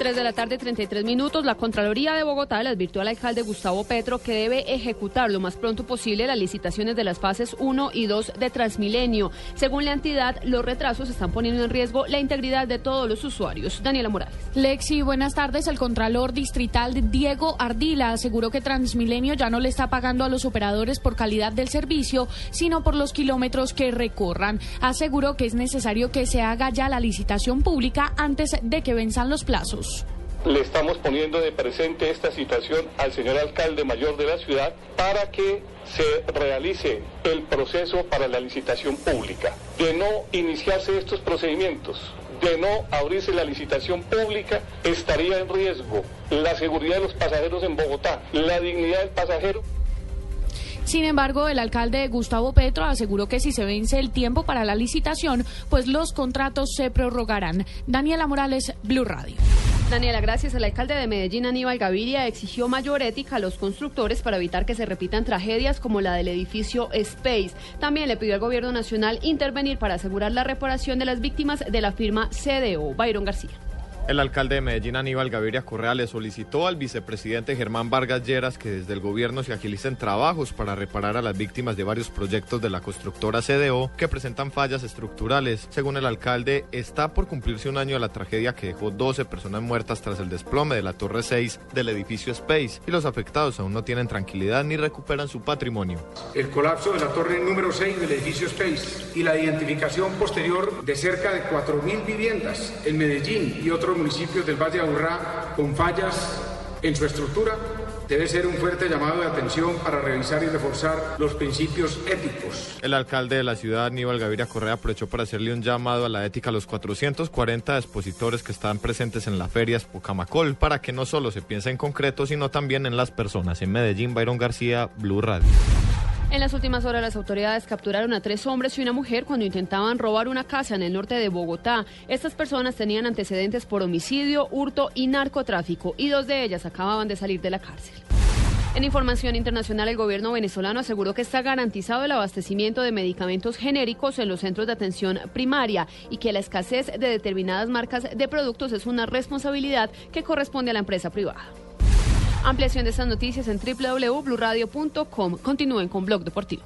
3 de la tarde, 33 minutos. La Contraloría de Bogotá le advirtió al alcalde Gustavo Petro que debe ejecutar lo más pronto posible las licitaciones de las fases 1 y 2 de Transmilenio. Según la entidad, los retrasos están poniendo en riesgo la integridad de todos los usuarios. Daniela Morales. Lexi, buenas tardes. El Contralor Distrital Diego Ardila aseguró que Transmilenio ya no le está pagando a los operadores por calidad del servicio, sino por los kilómetros que recorran. Aseguró que es necesario que se haga ya la licitación pública antes de que venzan los plazos. Le estamos poniendo de presente esta situación al señor alcalde mayor de la ciudad para que se realice el proceso para la licitación pública. De no iniciarse estos procedimientos, de no abrirse la licitación pública, estaría en riesgo la seguridad de los pasajeros en Bogotá, la dignidad del pasajero. Sin embargo, el alcalde Gustavo Petro aseguró que si se vence el tiempo para la licitación, pues los contratos se prorrogarán. Daniela Morales, Blue Radio. Daniela, gracias. El alcalde de Medellín, Aníbal Gaviria, exigió mayor ética a los constructores para evitar que se repitan tragedias como la del edificio Space. También le pidió al gobierno nacional intervenir para asegurar la reparación de las víctimas de la firma CDO. Byron García. El alcalde de Medellín, Aníbal Gaviria Correa, le solicitó al vicepresidente Germán Vargas Lleras que desde el gobierno se agilicen trabajos para reparar a las víctimas de varios proyectos de la constructora CDO que presentan fallas estructurales. Según el alcalde, está por cumplirse un año de la tragedia que dejó 12 personas muertas tras el desplome de la Torre 6 del edificio Space y los afectados aún no tienen tranquilidad ni recuperan su patrimonio. El colapso de la torre número 6 del edificio Space y la identificación posterior de cerca de 4.000 viviendas en Medellín y otros municipios del Valle de Aburrá con fallas en su estructura, debe ser un fuerte llamado de atención para revisar y reforzar los principios éticos. El alcalde de la ciudad, Aníbal Gaviria Correa, aprovechó para hacerle un llamado a la ética a los 440 expositores que están presentes en la feria Spocamacol para que no solo se piense en concreto, sino también en las personas. En Medellín, Byron García, Blue Radio. En las últimas horas las autoridades capturaron a tres hombres y una mujer cuando intentaban robar una casa en el norte de Bogotá. Estas personas tenían antecedentes por homicidio, hurto y narcotráfico y dos de ellas acababan de salir de la cárcel. En información internacional, el gobierno venezolano aseguró que está garantizado el abastecimiento de medicamentos genéricos en los centros de atención primaria y que la escasez de determinadas marcas de productos es una responsabilidad que corresponde a la empresa privada. Ampliación de estas noticias en www.bluradio.com. Continúen con Blog Deportivo.